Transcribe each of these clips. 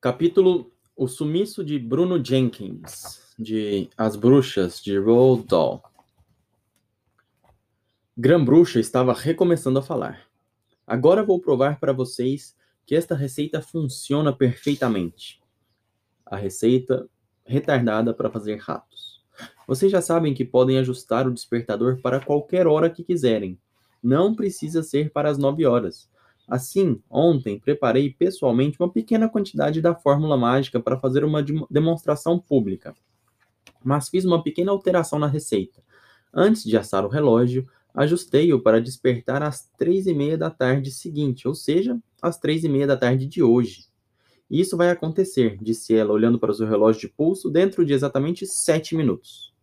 Capítulo O Sumiço de Bruno Jenkins, de As Bruxas, de Roald Dahl. Grã Bruxa estava recomeçando a falar. Agora vou provar para vocês que esta receita funciona perfeitamente. A receita retardada para fazer ratos. Vocês já sabem que podem ajustar o despertador para qualquer hora que quiserem. Não precisa ser para as 9 horas. Assim, ontem preparei pessoalmente uma pequena quantidade da fórmula mágica para fazer uma demonstração pública. Mas fiz uma pequena alteração na receita. Antes de assar o relógio, ajustei-o para despertar às três e meia da tarde seguinte, ou seja, às três e meia da tarde de hoje. Isso vai acontecer, disse ela, olhando para o seu relógio de pulso, dentro de exatamente sete minutos.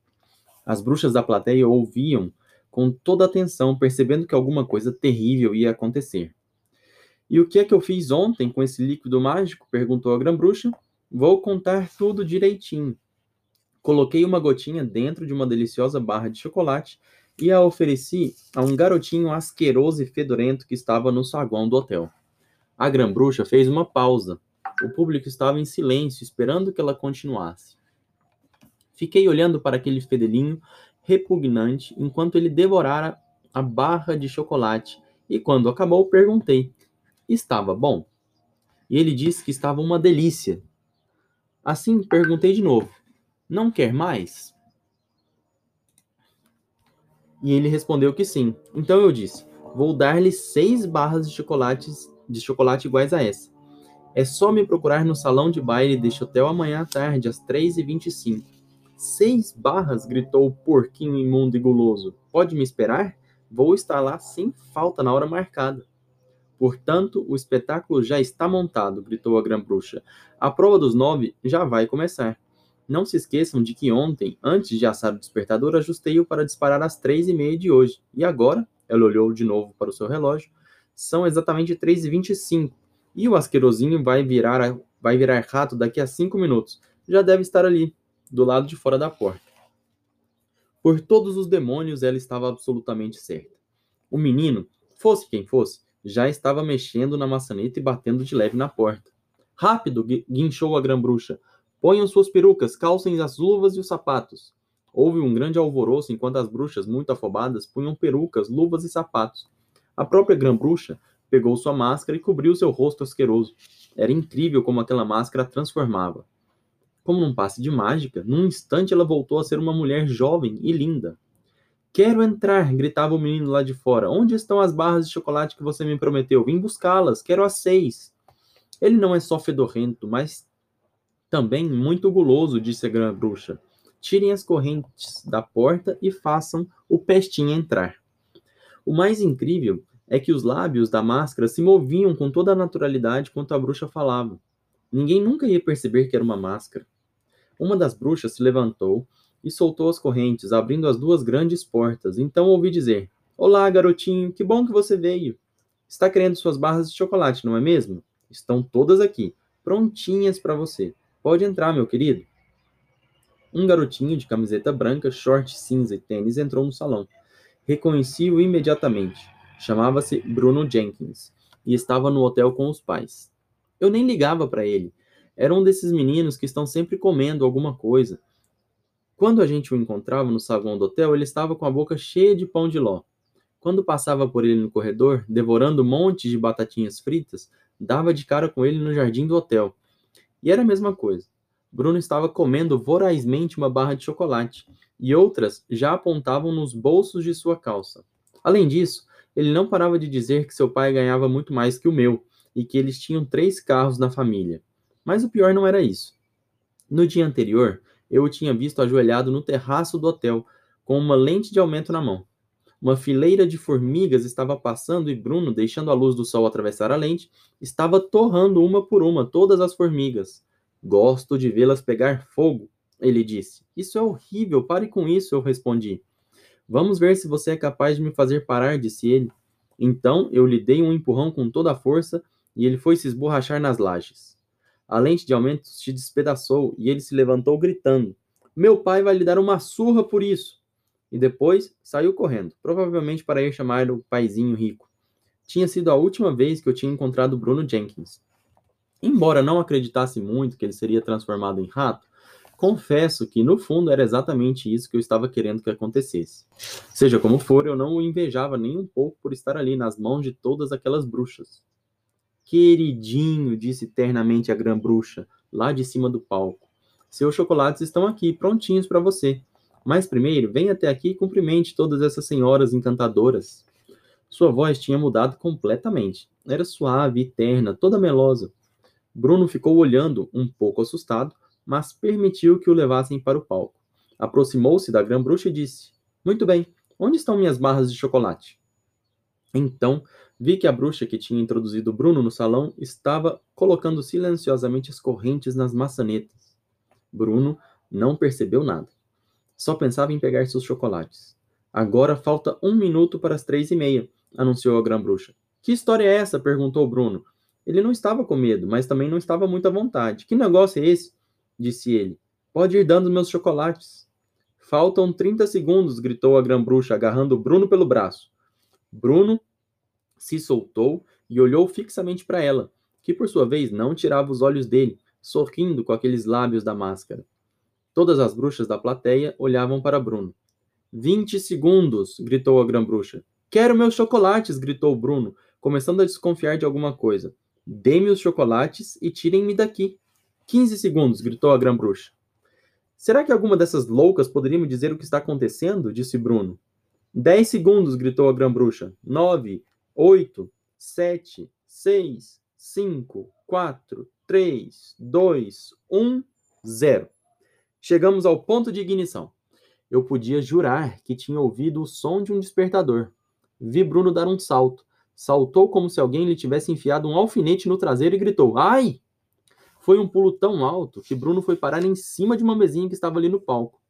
As bruxas da plateia ouviam com toda atenção, percebendo que alguma coisa terrível ia acontecer. E o que é que eu fiz ontem com esse líquido mágico? perguntou a grã-bruxa. Vou contar tudo direitinho. Coloquei uma gotinha dentro de uma deliciosa barra de chocolate e a ofereci a um garotinho asqueroso e fedorento que estava no saguão do hotel. A grã-bruxa fez uma pausa. O público estava em silêncio, esperando que ela continuasse. Fiquei olhando para aquele fedelinho repugnante enquanto ele devorara a barra de chocolate e, quando acabou, perguntei: Estava bom? E ele disse que estava uma delícia. Assim perguntei de novo: Não quer mais? E ele respondeu que sim. Então eu disse: Vou dar-lhe seis barras de chocolates de chocolate iguais a essa. É só me procurar no salão de baile deste hotel amanhã à tarde, às 3h25. Seis barras! gritou o porquinho imundo e guloso. Pode me esperar? Vou estar lá sem falta na hora marcada. Portanto, o espetáculo já está montado, gritou a grã-bruxa. A prova dos nove já vai começar. Não se esqueçam de que ontem, antes de assar o despertador, ajustei-o para disparar às três e meia de hoje. E agora, ela olhou de novo para o seu relógio, são exatamente três e vinte e cinco. E o asquerosinho vai virar, vai virar rato daqui a cinco minutos. Já deve estar ali, do lado de fora da porta. Por todos os demônios, ela estava absolutamente certa. O menino, fosse quem fosse, já estava mexendo na maçaneta e batendo de leve na porta. Rápido! guinchou a grã-bruxa. Ponham suas perucas, calcem as luvas e os sapatos. Houve um grande alvoroço enquanto as bruxas, muito afobadas, punham perucas, luvas e sapatos. A própria grã-bruxa pegou sua máscara e cobriu seu rosto asqueroso. Era incrível como aquela máscara a transformava. Como num passe de mágica, num instante ela voltou a ser uma mulher jovem e linda. Quero entrar, gritava o menino lá de fora. Onde estão as barras de chocolate que você me prometeu? Vim buscá-las, quero as seis. Ele não é só fedorrento, mas também muito guloso, disse a grã bruxa. Tirem as correntes da porta e façam o pestinha entrar. O mais incrível é que os lábios da máscara se moviam com toda a naturalidade quando a bruxa falava. Ninguém nunca ia perceber que era uma máscara. Uma das bruxas se levantou e soltou as correntes, abrindo as duas grandes portas. Então ouvi dizer: Olá, garotinho, que bom que você veio. Está querendo suas barras de chocolate, não é mesmo? Estão todas aqui, prontinhas para você. Pode entrar, meu querido. Um garotinho de camiseta branca, short cinza e tênis entrou no salão. Reconheci-o imediatamente. Chamava-se Bruno Jenkins e estava no hotel com os pais. Eu nem ligava para ele. Era um desses meninos que estão sempre comendo alguma coisa, quando a gente o encontrava no saguão do hotel, ele estava com a boca cheia de pão de ló. Quando passava por ele no corredor, devorando montes de batatinhas fritas, dava de cara com ele no jardim do hotel. E era a mesma coisa. Bruno estava comendo vorazmente uma barra de chocolate, e outras já apontavam nos bolsos de sua calça. Além disso, ele não parava de dizer que seu pai ganhava muito mais que o meu e que eles tinham três carros na família. Mas o pior não era isso. No dia anterior, eu o tinha visto ajoelhado no terraço do hotel, com uma lente de aumento na mão. Uma fileira de formigas estava passando e Bruno, deixando a luz do sol atravessar a lente, estava torrando uma por uma todas as formigas. Gosto de vê-las pegar fogo, ele disse. Isso é horrível, pare com isso, eu respondi. Vamos ver se você é capaz de me fazer parar, disse ele. Então eu lhe dei um empurrão com toda a força e ele foi se esborrachar nas lajes. A lente de aumento se despedaçou e ele se levantou gritando: Meu pai vai lhe dar uma surra por isso! E depois saiu correndo, provavelmente para ir chamar o paizinho rico. Tinha sido a última vez que eu tinha encontrado Bruno Jenkins. Embora não acreditasse muito que ele seria transformado em rato, confesso que no fundo era exatamente isso que eu estava querendo que acontecesse. Seja como for, eu não o invejava nem um pouco por estar ali nas mãos de todas aquelas bruxas. Queridinho, disse ternamente a grã bruxa, lá de cima do palco. Seus chocolates estão aqui, prontinhos para você. Mas primeiro, venha até aqui e cumprimente todas essas senhoras encantadoras. Sua voz tinha mudado completamente. Era suave terna, toda melosa. Bruno ficou olhando, um pouco assustado, mas permitiu que o levassem para o palco. Aproximou-se da grã bruxa e disse: Muito bem, onde estão minhas barras de chocolate? Então, vi que a bruxa que tinha introduzido Bruno no salão estava colocando silenciosamente as correntes nas maçanetas. Bruno não percebeu nada. Só pensava em pegar seus chocolates. Agora falta um minuto para as três e meia anunciou a grã-bruxa. Que história é essa? perguntou Bruno. Ele não estava com medo, mas também não estava muito à vontade. Que negócio é esse? disse ele. Pode ir dando meus chocolates. Faltam 30 segundos, gritou a grã-bruxa, agarrando Bruno pelo braço. Bruno se soltou e olhou fixamente para ela, que por sua vez não tirava os olhos dele, sorrindo com aqueles lábios da máscara. Todas as bruxas da plateia olhavam para Bruno. Vinte segundos! gritou a grã-bruxa. Quero meus chocolates! gritou Bruno, começando a desconfiar de alguma coisa. Dê-me os chocolates e tirem-me daqui. Quinze segundos! gritou a grã-bruxa. Será que alguma dessas loucas poderia me dizer o que está acontecendo? disse Bruno. Dez segundos! gritou a grã-bruxa. Nove, oito, sete, seis, cinco, quatro, três, dois, um, zero. Chegamos ao ponto de ignição. Eu podia jurar que tinha ouvido o som de um despertador. Vi Bruno dar um salto. Saltou como se alguém lhe tivesse enfiado um alfinete no traseiro e gritou: Ai! Foi um pulo tão alto que Bruno foi parar em cima de uma mesinha que estava ali no palco.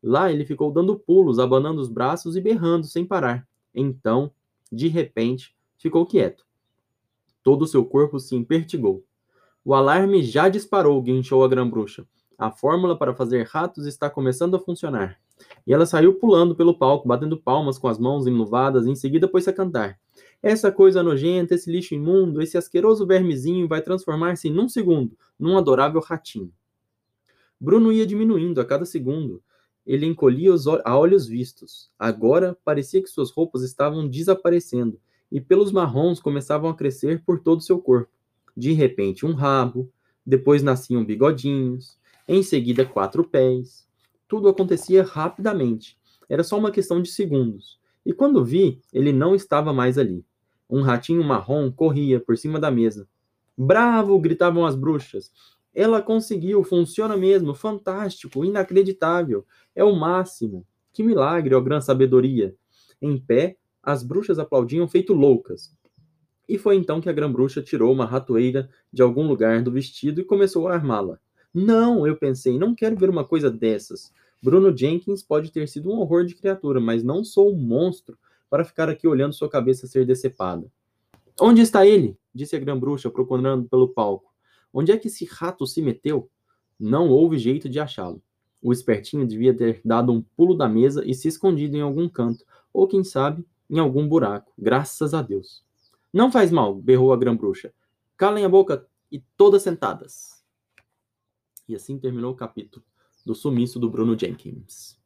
Lá ele ficou dando pulos, abanando os braços e berrando sem parar. Então, de repente, ficou quieto. Todo o seu corpo se impertigou. O alarme já disparou, guinchou a grã-bruxa. A fórmula para fazer ratos está começando a funcionar. E ela saiu pulando pelo palco, batendo palmas com as mãos enluvadas, em seguida pôs-se a cantar. Essa coisa nojenta, esse lixo imundo, esse asqueroso vermezinho vai transformar-se num segundo num adorável ratinho. Bruno ia diminuindo a cada segundo. Ele encolhia os a olhos vistos. Agora parecia que suas roupas estavam desaparecendo e pelos marrons começavam a crescer por todo o seu corpo. De repente, um rabo, depois nasciam bigodinhos, em seguida, quatro pés, tudo acontecia rapidamente. Era só uma questão de segundos. E quando vi, ele não estava mais ali. Um ratinho marrom corria por cima da mesa. Bravo! gritavam as bruxas. Ela conseguiu, funciona mesmo, fantástico, inacreditável. É o máximo. Que milagre, ó grande sabedoria. Em pé, as bruxas aplaudiam feito loucas. E foi então que a grã-bruxa tirou uma ratoeira de algum lugar do vestido e começou a armá-la. Não, eu pensei, não quero ver uma coisa dessas. Bruno Jenkins pode ter sido um horror de criatura, mas não sou um monstro para ficar aqui olhando sua cabeça ser decepada. Onde está ele? disse a grã-bruxa, procurando pelo palco. Onde é que esse rato se meteu? Não houve jeito de achá-lo. O espertinho devia ter dado um pulo da mesa e se escondido em algum canto, ou quem sabe, em algum buraco. Graças a Deus. Não faz mal, berrou a grã-bruxa. Calem a boca e todas sentadas. E assim terminou o capítulo do sumiço do Bruno Jenkins.